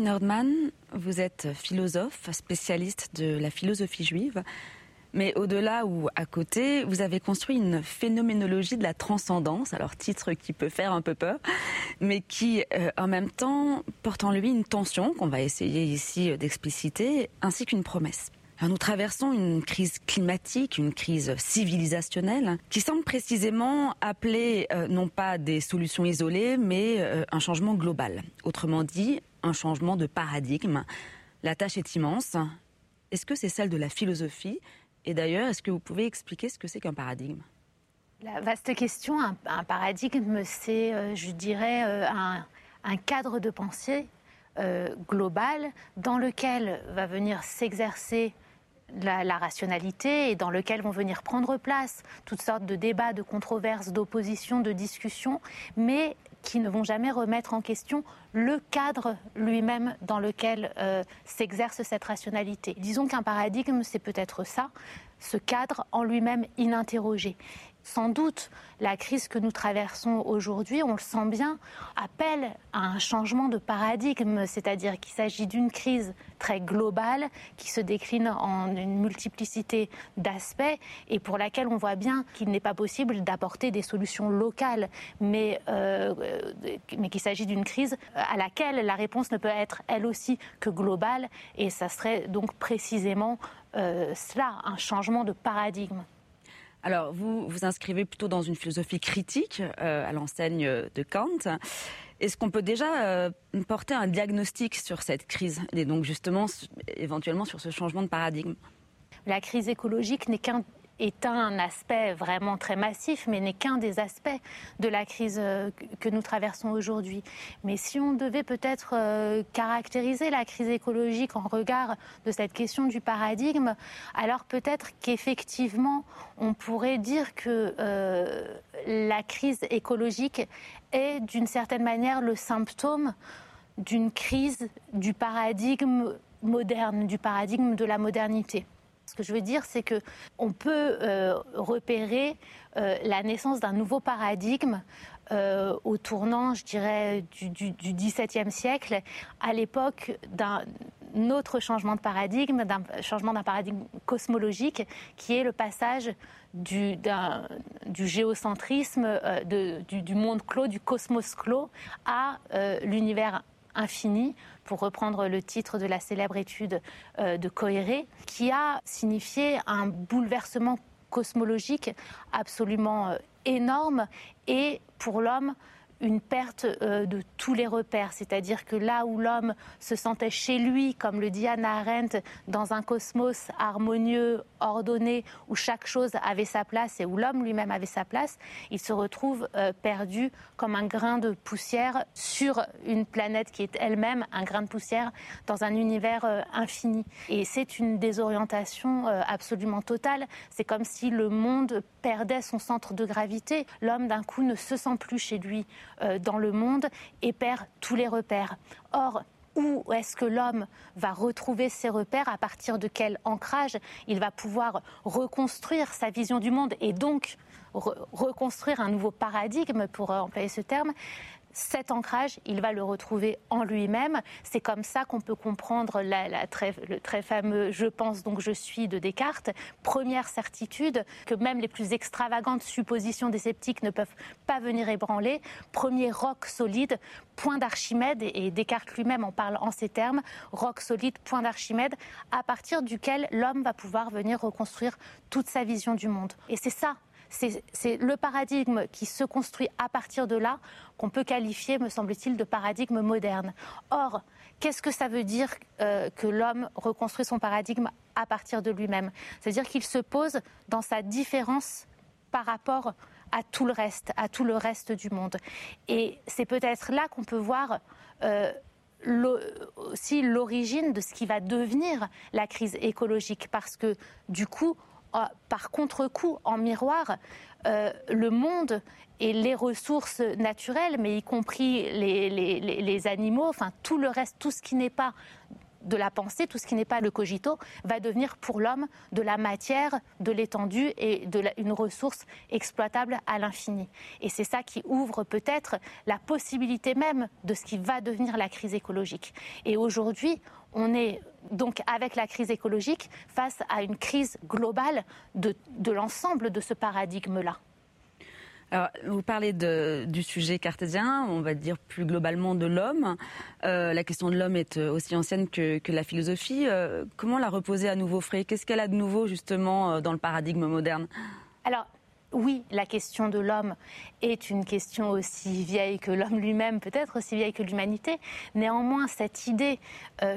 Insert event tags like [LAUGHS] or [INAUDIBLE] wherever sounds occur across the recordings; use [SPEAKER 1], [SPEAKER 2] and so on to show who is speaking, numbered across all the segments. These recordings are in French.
[SPEAKER 1] Sophie Nordman, vous êtes philosophe, spécialiste de la philosophie juive. Mais au-delà ou à côté, vous avez construit une phénoménologie de la transcendance, alors titre qui peut faire un peu peur, mais qui euh, en même temps porte en lui une tension qu'on va essayer ici d'expliciter, ainsi qu'une promesse. nous traversons une crise climatique, une crise civilisationnelle, qui semble précisément appeler euh, non pas des solutions isolées, mais euh, un changement global. Autrement dit, un changement de paradigme. La tâche est immense. Est-ce que c'est celle de la philosophie et d'ailleurs, est-ce que vous pouvez expliquer ce que c'est qu'un paradigme?
[SPEAKER 2] La vaste question, un, paradigme, c'est, euh, je dirais, euh, un, cadre de pensée euh, global dans lequel va venir s'exercer la, la, rationalité et dans lequel vont venir prendre place toutes sortes de débats, de controverses, d'oppositions, de discussions, mais qui ne vont jamais remettre en question le cadre lui-même dans lequel euh, s'exerce cette rationalité. Disons qu'un paradigme, c'est peut-être ça, ce cadre en lui-même ininterrogé. Sans doute, la crise que nous traversons aujourd'hui, on le sent bien, appelle à un changement de paradigme, c'est-à-dire qu'il s'agit d'une crise très globale qui se décline en une multiplicité d'aspects et pour laquelle on voit bien qu'il n'est pas possible d'apporter des solutions locales, mais, euh, mais qu'il s'agit d'une crise à laquelle la réponse ne peut être elle aussi que globale et ça serait donc précisément euh, cela, un changement de paradigme.
[SPEAKER 1] Alors, vous vous inscrivez plutôt dans une philosophie critique euh, à l'enseigne de Kant. Est-ce qu'on peut déjà euh, porter un diagnostic sur cette crise et donc justement éventuellement sur ce changement de paradigme?
[SPEAKER 2] La crise écologique n'est qu'un est un aspect vraiment très massif, mais n'est qu'un des aspects de la crise euh, que nous traversons aujourd'hui. Mais si on devait peut-être euh, caractériser la crise écologique en regard de cette question du paradigme, alors peut-être qu'effectivement, on pourrait dire que euh, la crise écologique est d'une certaine manière le symptôme d'une crise du paradigme moderne, du paradigme de la modernité. Ce que je veux dire, c'est que on peut euh, repérer euh, la naissance d'un nouveau paradigme euh, au tournant, je dirais, du, XVIIe siècle, à l'époque d'un autre changement de paradigme, d'un changement d'un paradigme cosmologique, qui est le passage du, géocentrisme, du, monde clos, du cosmos clos, à l'univers infini, pour reprendre le titre de la célèbre étude euh, de Coéré, qui a signifié un bouleversement cosmologique absolument euh, énorme et pour l'homme une perte euh, de tous les repères, c'est-à-dire que là où l'homme se sentait chez lui, comme le dit Anna Arendt, dans un cosmos harmonieux, ordonné, où chaque chose avait sa place et où l'homme lui-même avait sa place, il se retrouve euh, perdu comme un grain de poussière sur une planète qui est elle-même un grain de poussière dans un univers euh, infini. Et c'est une désorientation absolument totale. C'est comme si le monde perdait son centre de gravité. L'homme, d'un coup, ne se sent plus chez lui euh, dans le monde et perd tous les repères. Or, où est-ce que l'homme va retrouver ses repères, à partir de quel ancrage il va pouvoir reconstruire sa vision du monde et donc reconstruire un nouveau paradigme, pour employer ce terme, cet ancrage, il va le retrouver en lui-même. C'est comme ça qu'on peut comprendre le très fameux je pense donc je suis de Descartes. Première certitude que même les plus extravagantes suppositions des sceptiques ne peuvent pas venir ébranler. Premier roc solide, point d'Archimède, et Descartes lui-même en parle en ces termes, roc solide, point d'Archimède, à partir duquel l'homme va pouvoir venir reconstruire toute sa vision du monde. Et c'est ça c'est le paradigme qui se construit à partir de là qu'on peut qualifier, me semble-t-il, de paradigme moderne. Or, qu'est-ce que ça veut dire euh, que l'homme reconstruit son paradigme à partir de lui-même? C'est-à-dire qu'il se pose dans sa différence par rapport à tout le reste, à tout le reste du monde. Et c'est peut-être là qu'on peut voir euh, aussi l'origine de ce qui va devenir la crise écologique, parce que du coup, par contre-coup, en miroir, euh, le monde et les ressources naturelles, mais y compris les, animaux, enfin tout le reste, tout ce qui n'est pas de la pensée, tout ce qui n'est pas le cogito, va devenir pour l'homme de la matière, de l'étendue et de une ressource exploitable à l'infini. Et c'est ça qui ouvre peut-être la possibilité même de ce qui va devenir la crise écologique. Et aujourd'hui, on est donc avec la crise écologique face à une crise globale de, de l'ensemble de ce paradigme-là.
[SPEAKER 1] Vous parlez du sujet cartésien, on va dire plus globalement de l'homme. Euh, la question de l'homme est euh, aussi ancienne que, que la philosophie. Euh, comment la reposer à nouveau frais? Qu'est-ce qu'elle a de nouveau justement dans le paradigme moderne?
[SPEAKER 2] Alors, oui, la question de l'homme est une question aussi vieille que l'homme lui-même, peut-être aussi vieille que l'humanité. Néanmoins, cette idée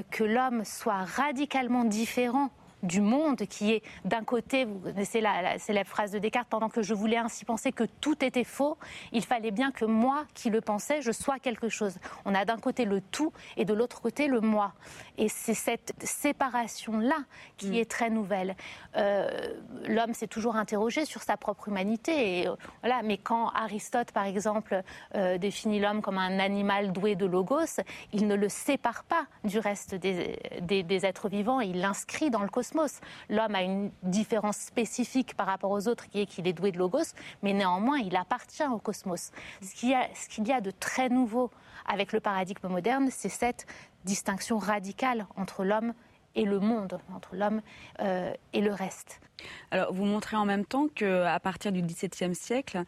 [SPEAKER 2] que l'homme soit radicalement différent du monde qui est d'un côté, vous connaissez la, célèbre phrase de Descartes, pendant que je voulais ainsi penser que tout était faux, il fallait bien que moi qui le pensais, je sois quelque chose. On a d'un côté le tout et de l'autre côté le moi. Et c'est cette séparation-là qui mm. est très nouvelle. Euh, l'homme s'est toujours interrogé sur sa propre humanité. Et, euh, voilà, mais quand Aristote, par exemple, euh, définit l'homme comme un animal doué de logos, il ne le sépare pas du reste des, des, des êtres vivants, il l'inscrit dans le cosmos. L'homme a une différence spécifique par rapport aux autres qui est qu'il est doué de logos, mais néanmoins il appartient au cosmos. Ce qu'il y a, de très nouveau avec le paradigme moderne, c'est cette distinction radicale entre l'homme et le monde, entre l'homme euh, et le reste.
[SPEAKER 1] Alors, vous montrez en même temps qu'à partir du XVIIe siècle,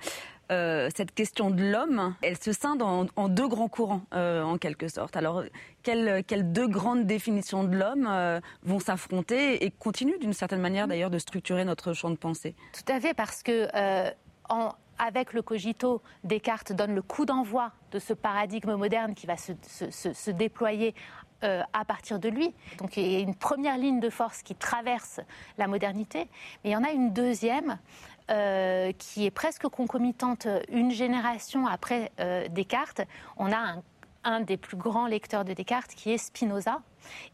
[SPEAKER 1] euh, cette question de l'homme, elle se scinde en, deux grands courants, euh, en quelque sorte. Alors, quelles, deux grandes définitions de l'homme euh, vont s'affronter et continuent d'une certaine manière d'ailleurs de structurer notre champ de pensée?
[SPEAKER 2] Tout à fait, parce que avec le cogito, Descartes donne le coup d'envoi de ce paradigme moderne qui va se, déployer à partir de lui. Donc il y a une première ligne de force qui traverse la modernité, mais il y en a une deuxième euh, qui est presque concomitante une génération après euh, Descartes. On a un, des plus grands lecteurs de Descartes qui est Spinoza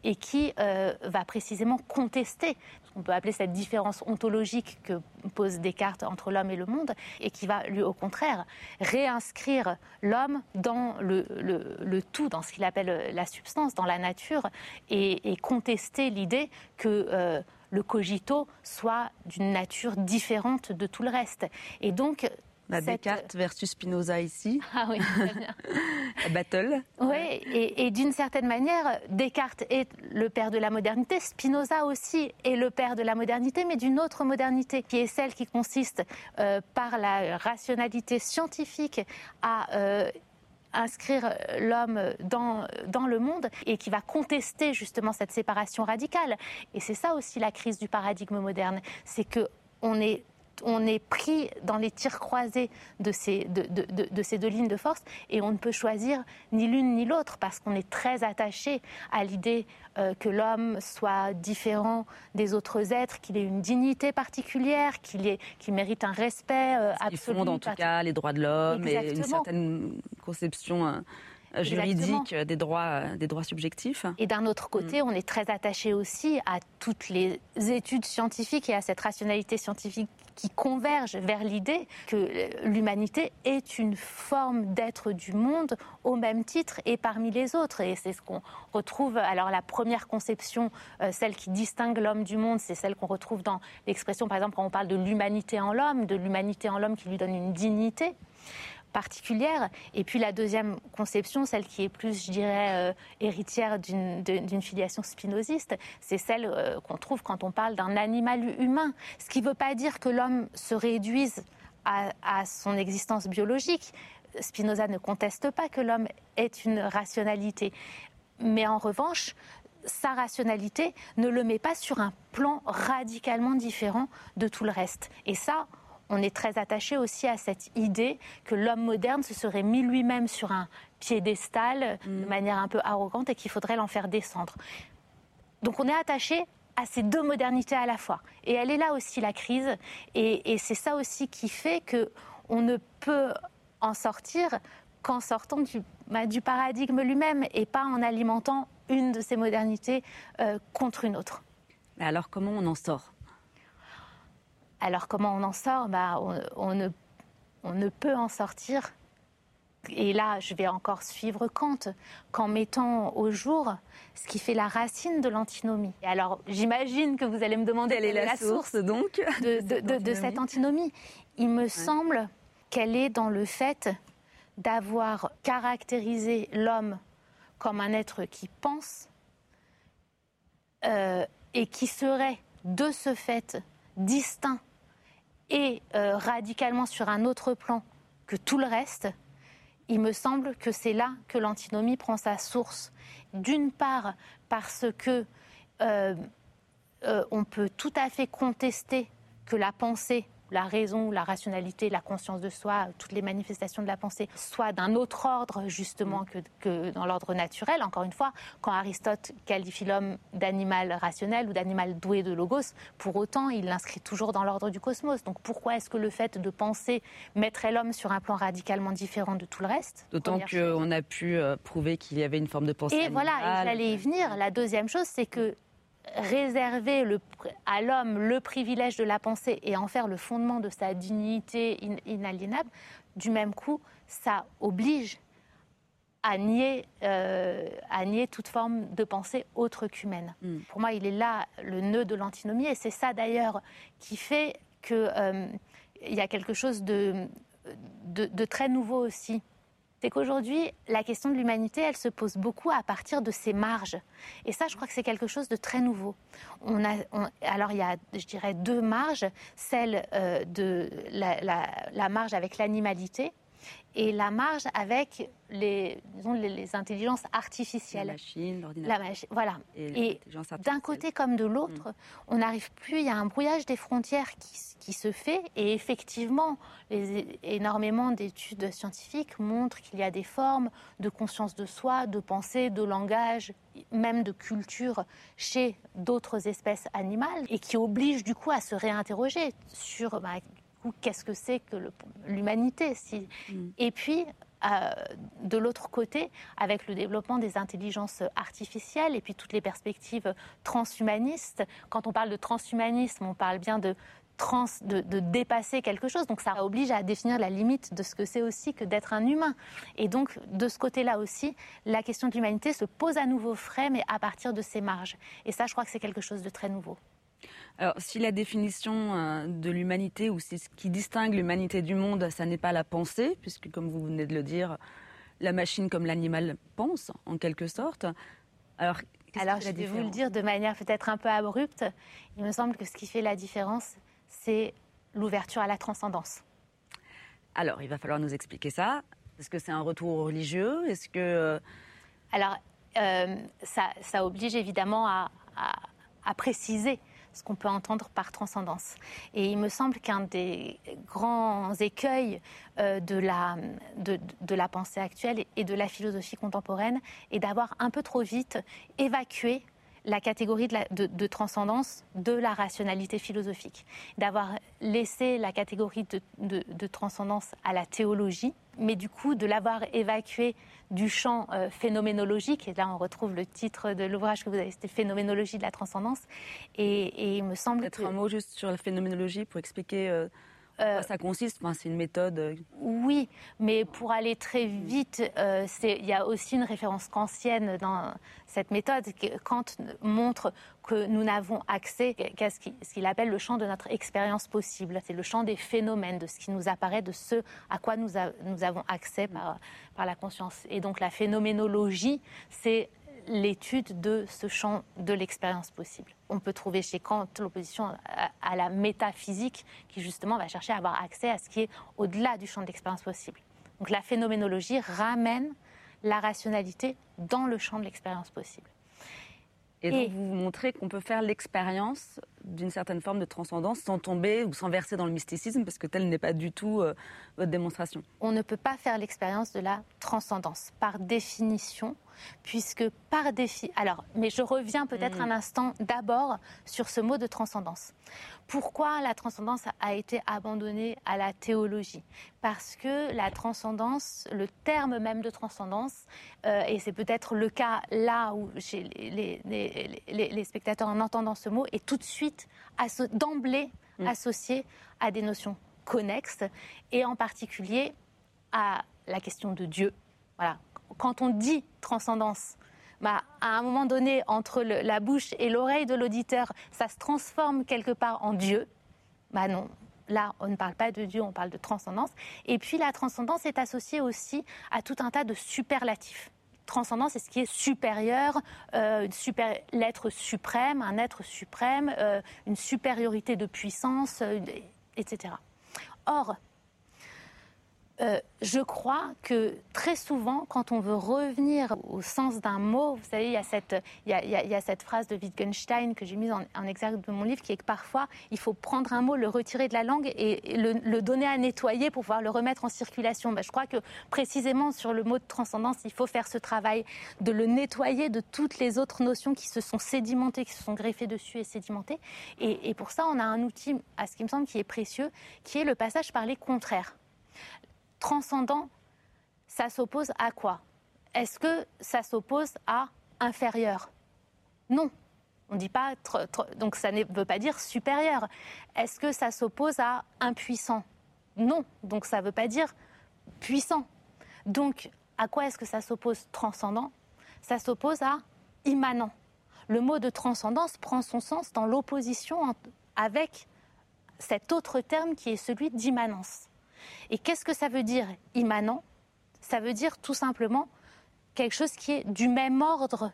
[SPEAKER 2] et qui euh, va précisément contester on peut appeler cette différence ontologique que pose Descartes entre l'homme et le monde, et qui va, lui, au contraire, réinscrire l'homme dans le, tout, dans ce qu'il appelle la substance, dans la nature, et, contester l'idée que le cogito soit d'une nature différente de tout le reste. Et donc,
[SPEAKER 1] Descartes versus Spinoza ici.
[SPEAKER 2] Ah oui, très bien. [LAUGHS]
[SPEAKER 1] Battle.
[SPEAKER 2] Oui, et, d'une certaine manière, Descartes est le père de la modernité, Spinoza aussi est le père de la modernité, mais d'une autre modernité, qui est celle qui consiste euh, par la rationalité scientifique à euh, inscrire l'homme dans, dans le monde et qui va contester justement cette séparation radicale. Et c'est ça aussi la crise du paradigme moderne, c'est que on est on est pris dans les tirs croisés de ces, de, ces deux lignes de force et on ne peut choisir ni l'une ni l'autre parce qu'on est très attaché à l'idée euh, que l'homme soit différent des autres êtres, qu'il ait une dignité particulière, qu'il mérite un respect euh, absolu.
[SPEAKER 1] en tout cas les droits de l'homme et une certaine conception. Euh, juridique des droits, des droits subjectifs.
[SPEAKER 2] Et d'un autre côté, mm. on est très attaché aussi à toutes les études scientifiques et à cette rationalité scientifique qui converge vers l'idée que l'humanité est une forme d'être du monde au même titre et parmi les autres. Et c'est ce qu'on retrouve. Alors la première conception, euh, celle qui distingue l'homme du monde, c'est celle qu'on retrouve dans l'expression, par exemple, quand on parle de l'humanité en l'homme, de l'humanité en l'homme qui lui donne une dignité particulière. Et puis la deuxième conception, celle qui est plus, je dirais, euh, héritière d'une filiation spinoziste, c'est celle euh, qu'on trouve quand on parle d'un animal humain. Ce qui ne veut pas dire que l'homme se réduise à, son existence biologique. Spinoza ne conteste pas que l'homme est une rationalité. Mais en revanche, sa rationalité ne le met pas sur un plan radicalement différent de tout le reste. Et ça, on est très attaché aussi à cette idée que l'homme moderne se serait mis lui-même sur un piédestal de mm. manière un peu arrogante et qu'il faudrait l'en faire descendre. Donc on est attaché à ces deux modernités à la fois. Et elle est là aussi la crise. Et, c'est ça aussi qui fait que on ne peut en sortir qu'en sortant du, bah, paradigme lui-même et pas en alimentant une de ces modernités euh, contre une autre.
[SPEAKER 1] Alors comment on en sort?
[SPEAKER 2] Alors comment on en sort? Bah, on, ne, on ne peut en sortir et là, je vais encore suivre Kant, qu'en mettant au jour ce qui fait la racine de l'antinomie. Alors, j'imagine que vous allez me demander
[SPEAKER 1] quelle, est la, source, donc
[SPEAKER 2] de, cette antinomie? Il me semble qu'elle est dans le fait d'avoir caractérisé l'homme comme un être qui pense euh, et qui serait de ce fait distinct et euh, radicalement sur un autre plan que tout le reste, il me semble que c'est là que l'antinomie prend sa source. D'une part parce que euh, euh, peut tout à fait contester que la pensée la raison, la rationalité, la conscience de soi, toutes les manifestations de la pensée soient d'un autre ordre justement que, dans l'ordre naturel. Encore une fois, quand Aristote qualifie l'homme d'animal rationnel ou d'animal doué de logos, pour autant, il l'inscrit toujours dans l'ordre du cosmos. Donc pourquoi est-ce que le fait de penser mettrait l'homme sur un plan radicalement différent de tout le reste?
[SPEAKER 1] D'autant qu'on a pu euh, prouver qu'il y avait une forme de pensée.
[SPEAKER 2] Et voilà, j'allais y venir. La deuxième chose, c'est que réserver à l'homme le privilège de la pensée et en faire le fondement de sa dignité inaliénable, du même coup, ça oblige à nier, euh, à nier toute forme de pensée autre qu'humaine. Mm. Pour moi, il est là le nœud de l'antinomie, et c'est ça d'ailleurs qui fait qu'il euh, y a quelque chose de, de très nouveau aussi c'est qu'aujourd'hui, la question de l'humanité, elle se pose beaucoup à partir de ses marges. Et ça, je crois que c'est quelque chose de très nouveau. Alors, il y a, je dirais, deux marges. Celle euh, de la marge avec l'animalité, et la marge avec les, disons, les, intelligences artificielles. La
[SPEAKER 1] machine, l'ordinateur.
[SPEAKER 2] voilà. Et, d'un côté comme de l'autre, mm. on n'arrive plus, il y a un brouillage des frontières qui, qui se fait. Et effectivement, les, énormément d'études scientifiques montrent qu'il y a des formes de conscience de soi, de pensée, de langage, même de culture chez d'autres espèces animales et qui obligent du coup à se réinterroger sur bah, qu'est-ce que c'est que l'humanité si... Mm. Et puis, euh, de l'autre côté, avec le développement des intelligences artificielles et puis toutes les perspectives transhumanistes, quand on parle de transhumanisme, on parle bien de, trans, de, dépasser quelque chose. Donc ça oblige à définir la limite de ce que c'est aussi que d'être un humain. Et donc, de ce côté-là aussi, la question de l'humanité se pose à nouveau frais, mais à partir de ses marges. Et ça, je crois que c'est quelque chose de très nouveau.
[SPEAKER 1] Alors, si la définition euh, de l'humanité ou ce qui distingue l'humanité du monde, ça n'est pas la pensée, puisque comme vous venez de le dire, la machine comme l'animal pense, en quelque sorte.
[SPEAKER 2] Alors, Alors je vais vous le dire de manière peut-être un peu abrupte. Il me semble que ce qui fait la différence, c'est l'ouverture à la transcendance.
[SPEAKER 1] Alors, il va falloir nous expliquer ça. Est-ce que c'est un retour religieux? Est-ce que euh,
[SPEAKER 2] alors euh, ça, oblige évidemment à, à préciser ce qu'on peut entendre par transcendance. Et il me semble qu'un des grands écueils euh, de, la, de, de, la pensée actuelle et de la philosophie contemporaine est d'avoir un peu trop vite évacué la catégorie de, de, transcendance de la rationalité philosophique, d'avoir laissé la catégorie de, transcendance à la théologie, mais du coup de l'avoir évacué du champ euh, phénoménologique, et là on retrouve le titre de l'ouvrage que vous avez, c'était Phénoménologie de la transcendance, et, il me semble
[SPEAKER 1] Peut-être un mot juste sur la phénoménologie pour expliquer... Euh, euh, ça consiste? C'est une méthode euh,
[SPEAKER 2] Oui, mais pour aller très vite, euh, il y a aussi une référence kantienne dans cette méthode. Kant montre que nous n'avons accès qu'à ce qu'il appelle le champ de notre expérience possible. C'est le champ des phénomènes, de ce qui nous apparaît, de ce à quoi nous, nous avons accès par, par la conscience. Et donc la phénoménologie, c'est l'étude de ce champ de l'expérience possible. On peut trouver chez Kant l'opposition à, la métaphysique qui justement va chercher à avoir accès à ce qui est au-delà du champ de l'expérience possible. Donc la phénoménologie ramène la rationalité dans le champ de l'expérience possible.
[SPEAKER 1] Et donc vous montrez qu'on peut faire l'expérience d'une certaine forme de transcendance sans tomber ou sans verser dans le mysticisme, parce que tel n'est pas du tout euh, votre démonstration.
[SPEAKER 2] On ne peut pas faire l'expérience de la transcendance. Par définition, puisque par défi. Alors, mais je reviens peut-être mm. un instant d'abord sur ce mot de transcendance. Pourquoi la transcendance a été abandonnée à la théologie? Parce que la transcendance, le terme même de transcendance, euh, et c'est peut-être le cas là où chez les, les, spectateurs en entendant ce mot, est tout de suite d'emblée mm. associé à des notions connexes et en particulier à la question de Dieu. Voilà. Quand on dit transcendance, bah, à un moment donné, entre la bouche et l'oreille de l'auditeur, ça se transforme quelque part en Dieu. Bah non, là, on ne parle pas de Dieu, on parle de transcendance. Et puis la transcendance est associée aussi à tout un tas de superlatifs. Transcendance, c'est ce qui est supérieur, euh, l'être suprême, un être suprême, euh, une supériorité de puissance, euh, etc. Or, euh, je crois que très souvent, quand on veut revenir au sens d'un mot, vous savez, il y a cette, phrase de Wittgenstein que j'ai mise en, exergue de mon livre, qui est que parfois, il faut prendre un mot, le retirer de la langue et, le, donner à nettoyer pour pouvoir le remettre en circulation. Ben, je crois que précisément sur le mot de transcendance, il faut faire ce travail de le nettoyer de toutes les autres notions qui se sont sédimentées, qui se sont greffées dessus et sédimentées. Et, et pour ça, on a un outil, à ce qui me semble, qui est précieux, qui est le passage par les contraires transcendant, ça s'oppose à quoi? Est-ce que ça s'oppose à inférieur? Non. On dit pas donc ça ne veut pas dire supérieur. Est-ce que ça s'oppose à impuissant? Non. Donc ça ne veut pas dire puissant. Donc à quoi est-ce que ça s'oppose transcendant? Ça s'oppose à immanent. Le mot de transcendance prend son sens dans l'opposition avec cet autre terme qui est celui d'immanence. Et qu'est-ce que ça veut dire immanent? Ça veut dire tout simplement quelque chose qui est du même ordre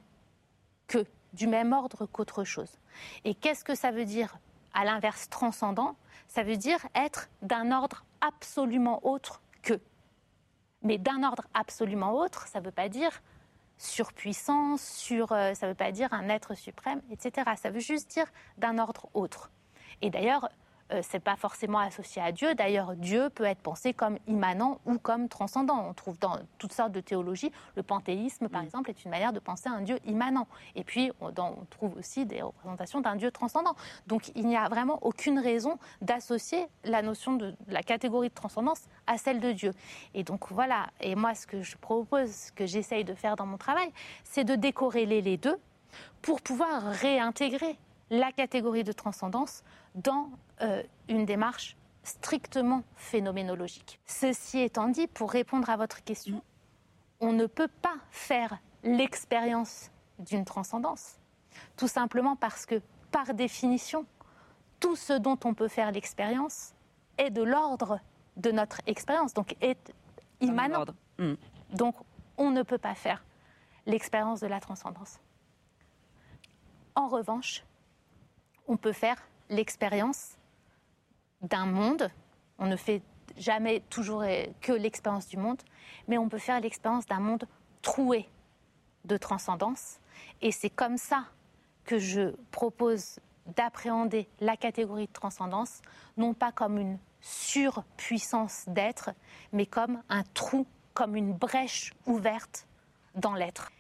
[SPEAKER 2] que, du même ordre qu'autre chose. Et qu'est-ce que ça veut dire à l'inverse transcendant? Ça veut dire être d'un ordre absolument autre que. Mais d'un ordre absolument autre, ça ne veut pas dire surpuissance, sur, euh, ça ne veut pas dire un être suprême, etc. Ça veut juste dire d'un ordre autre. Et d'ailleurs, euh, c'est pas forcément associé à Dieu. D'ailleurs, Dieu peut être pensé comme immanent ou comme transcendant. On trouve dans toutes sortes de théologies, le panthéisme, par mm. exemple, est une manière de penser à un Dieu immanent. Et puis, on, trouve aussi des représentations d'un Dieu transcendant. Donc, il n'y a vraiment aucune raison d'associer la notion de la catégorie de transcendance à celle de Dieu. Et donc, voilà. Et moi, ce que je propose, ce que j'essaye de faire dans mon travail, c'est de décorréler les deux pour pouvoir réintégrer la catégorie de transcendance dans euh, une démarche strictement phénoménologique. Ceci étant dit, pour répondre à votre question, on ne peut pas faire l'expérience d'une transcendance, tout simplement parce que, par définition, tout ce dont on peut faire l'expérience est de l'ordre de notre expérience, donc est immanent. Hmm. Donc on ne peut pas faire l'expérience de la transcendance. En revanche, on peut faire l'expérience d'un monde. On ne fait jamais toujours que l'expérience du monde, mais on peut faire l'expérience d'un monde troué de transcendance. Et c'est comme ça que je propose d'appréhender la catégorie de transcendance, non pas comme une surpuissance d'être, mais comme un trou, comme une brèche ouverte dans l'être.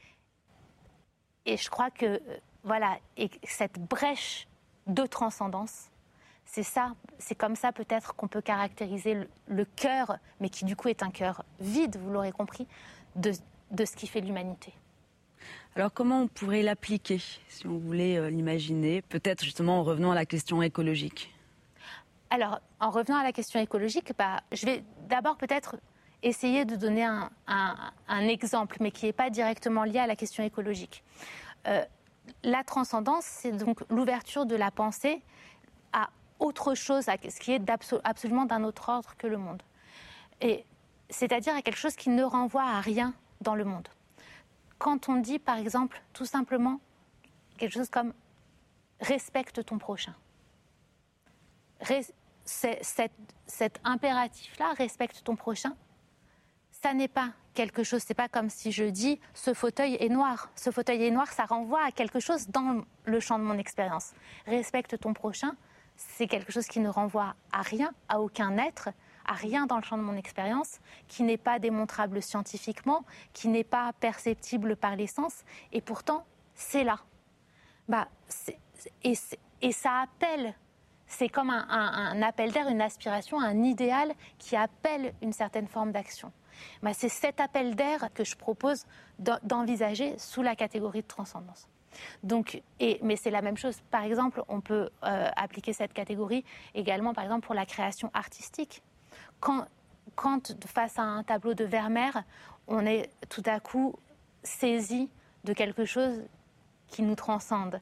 [SPEAKER 2] Et je crois que, voilà, et cette brèche de transcendance. C'est ça, c'est comme ça peut-être qu'on peut caractériser le, cœur, mais qui du coup est un cœur vide, vous l'aurez compris, de, ce qui fait l'humanité.
[SPEAKER 1] Alors comment on pourrait l'appliquer, si on voulait euh, l'imaginer, peut-être justement en revenant à la question écologique?
[SPEAKER 2] Alors, en revenant à la question écologique, bah, je vais d'abord peut-être essayer de donner un, exemple, mais qui n'est pas directement lié à la question écologique. Euh, la transcendance, c'est donc l'ouverture de la pensée à autre chose, à ce qui est absolument d'un autre ordre que le monde. Et c'est-à-dire à quelque chose qui ne renvoie à rien dans le monde. Quand on dit, par exemple, tout simplement quelque chose comme respecte ton prochain. cet impératif-là, respecte ton prochain, ça n'est pas quelque chose, c'est pas comme si je dis ce fauteuil est noir. Ce fauteuil est noir, ça renvoie à quelque chose dans le champ de mon expérience. Respecte ton prochain, c'est quelque chose qui ne renvoie à rien, à aucun être, à rien dans le champ de mon expérience, qui n'est pas démontrable scientifiquement, qui n'est pas perceptible par les sens, et pourtant c'est là. Bah, et, ça appelle, c'est comme un appel d'air, une aspiration, un idéal qui appelle une certaine forme d'action. Bah, c'est cet appel d'air que je propose d'envisager sous la catégorie de transcendance. Donc, mais c'est la même chose. Par exemple, on peut euh, appliquer cette catégorie également, par exemple, pour la création artistique. Quand face à un tableau de Vermeer, on est tout à coup saisi de quelque chose qui nous transcende.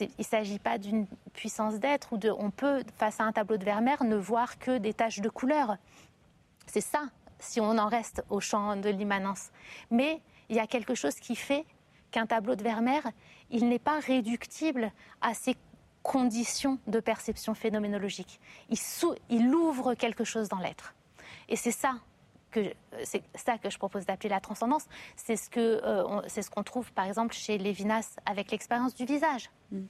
[SPEAKER 2] Il ne s'agit pas d'une puissance d'être ou. On peut, face à un tableau de Vermeer, ne voir que des taches de couleur. C'est ça, si on en reste au champ de l'immanence. Mais il y a quelque chose qui fait qu'un tableau de Vermeer, il n'est pas réductible à ces conditions de perception phénoménologique. Il, ouvre quelque chose dans l'être. Et c'est ça que je propose d'appeler la transcendance. C'est ce que euh, c'est ce qu'on trouve par exemple chez Lévinas avec l'expérience du visage. Mm.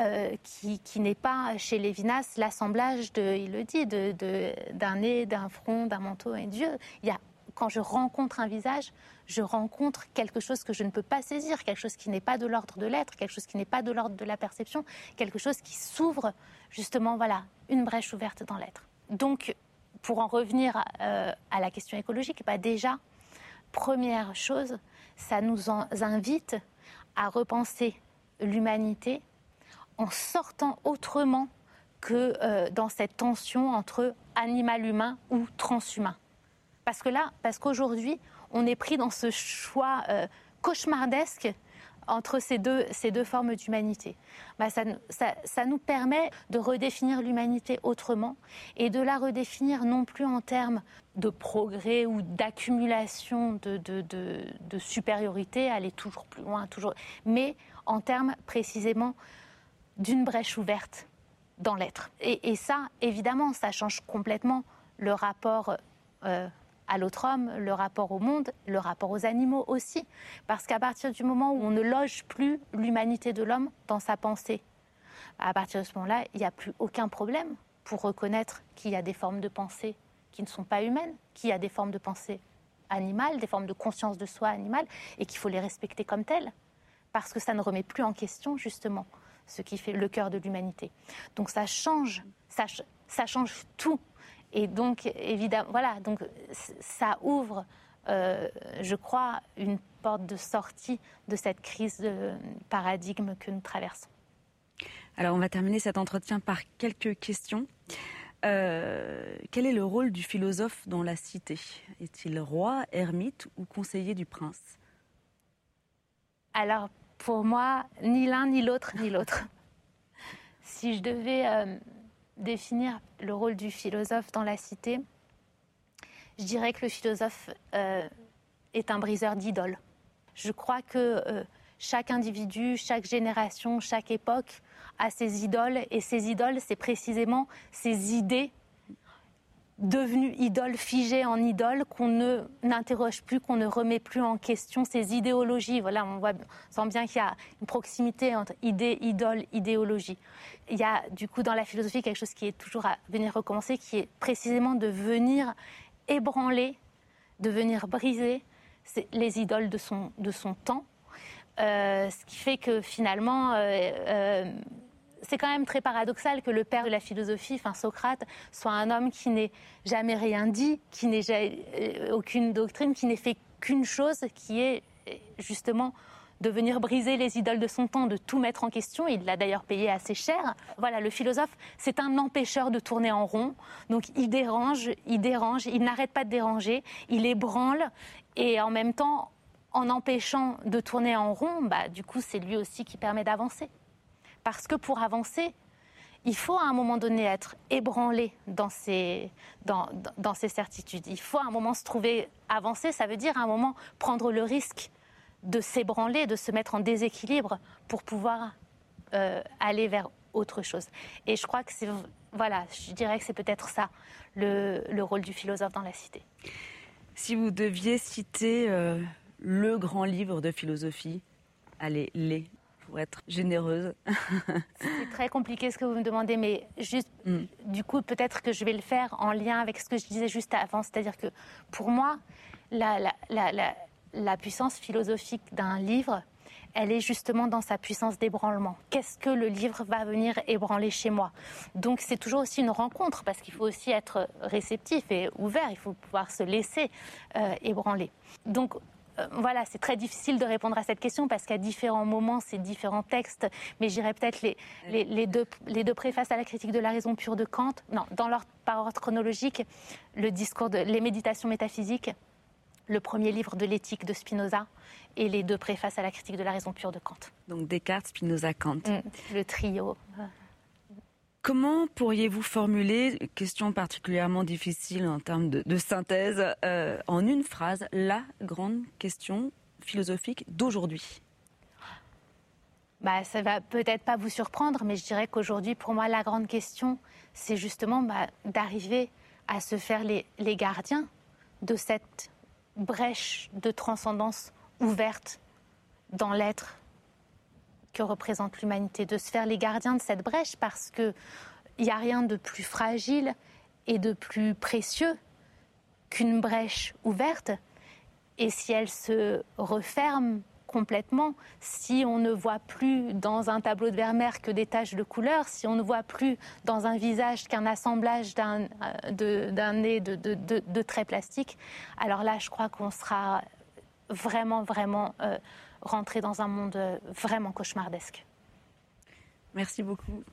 [SPEAKER 2] Euh, qui, n'est pas chez Lévinas l'assemblage de, il le dit, d'un nez, d'un front, d'un manteau et Dieu. Il y a, quand je rencontre un visage, je rencontre quelque chose que je ne peux pas saisir, quelque chose qui n'est pas de l'ordre de l'être, quelque chose qui n'est pas de l'ordre de la perception, quelque chose qui s'ouvre justement, voilà, une brèche ouverte dans l'être. Donc, pour en revenir euh, à la question écologique, bah déjà, première chose, ça nous invite à repenser l'humanité en sortant autrement que euh, dans cette tension entre animal-humain ou transhumain. Parce que là, parce qu'aujourd'hui, on est pris dans ce choix euh, cauchemardesque entre ces deux, ces deux formes d'humanité. Bah, ça, ça, nous permet de redéfinir l'humanité autrement et de la redéfinir non plus en termes de progrès ou d'accumulation de, de, de, de, supériorité, aller toujours plus loin, toujours, mais en termes précisément d'une brèche ouverte dans l'être. Et, ça, évidemment, ça change complètement le rapport euh, à l'autre homme, le rapport au monde, le rapport aux animaux aussi. Parce qu'à partir du moment où on ne loge plus l'humanité de l'homme dans sa pensée, à partir de ce moment-là, il n'y a plus aucun problème pour reconnaître qu'il y a des formes de pensée qui ne sont pas humaines, qu'il y a des formes de pensée animales, des formes de conscience de soi animale, et qu'il faut les respecter comme telles. Parce que ça ne remet plus en question, justement, ce qui fait le cœur de l'humanité. Donc ça change, ça, ça change tout et donc, évidemment, voilà, donc ça ouvre, euh, je crois, une porte de sortie de cette crise de paradigme que nous traversons.
[SPEAKER 1] Alors, on va terminer cet entretien par quelques questions. Euh, quel est le rôle du philosophe dans la cité? Est-il roi, ermite ou conseiller du prince?
[SPEAKER 2] Alors, pour moi, ni l'un, ni l'autre, ni l'autre. [LAUGHS] si je devais euh, définir le rôle du philosophe dans la cité, je dirais que le philosophe euh, est un briseur d'idoles. Je crois que euh, chaque individu, chaque génération, chaque époque a ses idoles, et ces idoles, c'est précisément ces idées devenu idole, figé en idole, qu'on ne n'interroge plus, qu'on ne remet plus en question ces idéologies. Voilà, on voit, sent bien qu'il y a une proximité entre idée, idole, idéologie. Il y a du coup dans la philosophie quelque chose qui est toujours à venir recommencer, qui est précisément de venir ébranler, de venir briser les idoles de son, de son temps. Euh, ce qui fait que finalement, euh, euh, c'est quand même très paradoxal que le père de la philosophie, enfin Socrate, soit un homme qui n'ait jamais rien dit, qui n'ait euh, aucune doctrine, qui n'ait fait qu'une chose, qui est justement de venir briser les idoles de son temps, de tout mettre en question. Il l'a d'ailleurs payé assez cher. Voilà, le philosophe, c'est un empêcheur de tourner en rond. Donc il dérange, il dérange, il n'arrête pas de déranger, il ébranle et en même temps, en empêchant de tourner en rond, bah, du coup, c'est lui aussi qui permet d'avancer. Parce que pour avancer, il faut à un moment donné être ébranlé dans ses, dans, dans ses certitudes. Il faut à un moment se trouver avancé, ça veut dire à un moment prendre le risque de s'ébranler, de se mettre en déséquilibre pour pouvoir euh, aller vers autre chose. Et je crois que c'est, voilà, je dirais que c'est peut-être ça le, le, rôle du philosophe dans la cité.
[SPEAKER 1] Si vous deviez citer euh, le grand livre de philosophie, allez, les pour être généreuse.
[SPEAKER 2] C'est très compliqué ce que vous me demandez, mais juste, mm. du coup, peut-être que je vais le faire en lien avec ce que je disais juste avant. C'est-à-dire que pour moi, la, la, la, la puissance philosophique d'un livre, elle est justement dans sa puissance d'ébranlement. Qu'est-ce que le livre va venir ébranler chez moi? Donc c'est toujours aussi une rencontre parce qu'il faut aussi être réceptif et ouvert, il faut pouvoir se laisser euh, ébranler. Donc euh, voilà, c'est très difficile de répondre à cette question parce qu'à différents moments, c'est différents textes. Mais j'irais peut-être les, les, deux, les deux préfaces à la critique de la raison pure de Kant. Non, dans leur par ordre chronologique, le discours de les méditations métaphysiques, le premier livre de l'éthique de Spinoza et les deux préfaces à la critique de la raison pure de Kant.
[SPEAKER 1] Donc Descartes, Spinoza, Kant. Mm,
[SPEAKER 2] le trio.
[SPEAKER 1] Comment pourriez-vous formuler, question particulièrement difficile en termes de, synthèse, euh, en une phrase, la grande question philosophique d'aujourd'hui?
[SPEAKER 2] Bah, Ça va peut-être pas vous surprendre, mais je dirais qu'aujourd'hui, pour moi, la grande question, c'est justement bah, d'arriver à se faire les, les gardiens de cette brèche de transcendance ouverte dans l'être que représente l'humanité, de se faire les gardiens de cette brèche parce qu'il n'y a rien de plus fragile et de plus précieux qu'une brèche ouverte. Et si elle se referme complètement, si on ne voit plus dans un tableau de Vermeer que des taches de couleur, si on ne voit plus dans un visage qu'un assemblage d'un euh, nez de, de, traits plastiques, alors là, je crois qu'on sera vraiment, vraiment euh, rentrer dans un monde vraiment cauchemardesque.
[SPEAKER 1] Merci beaucoup.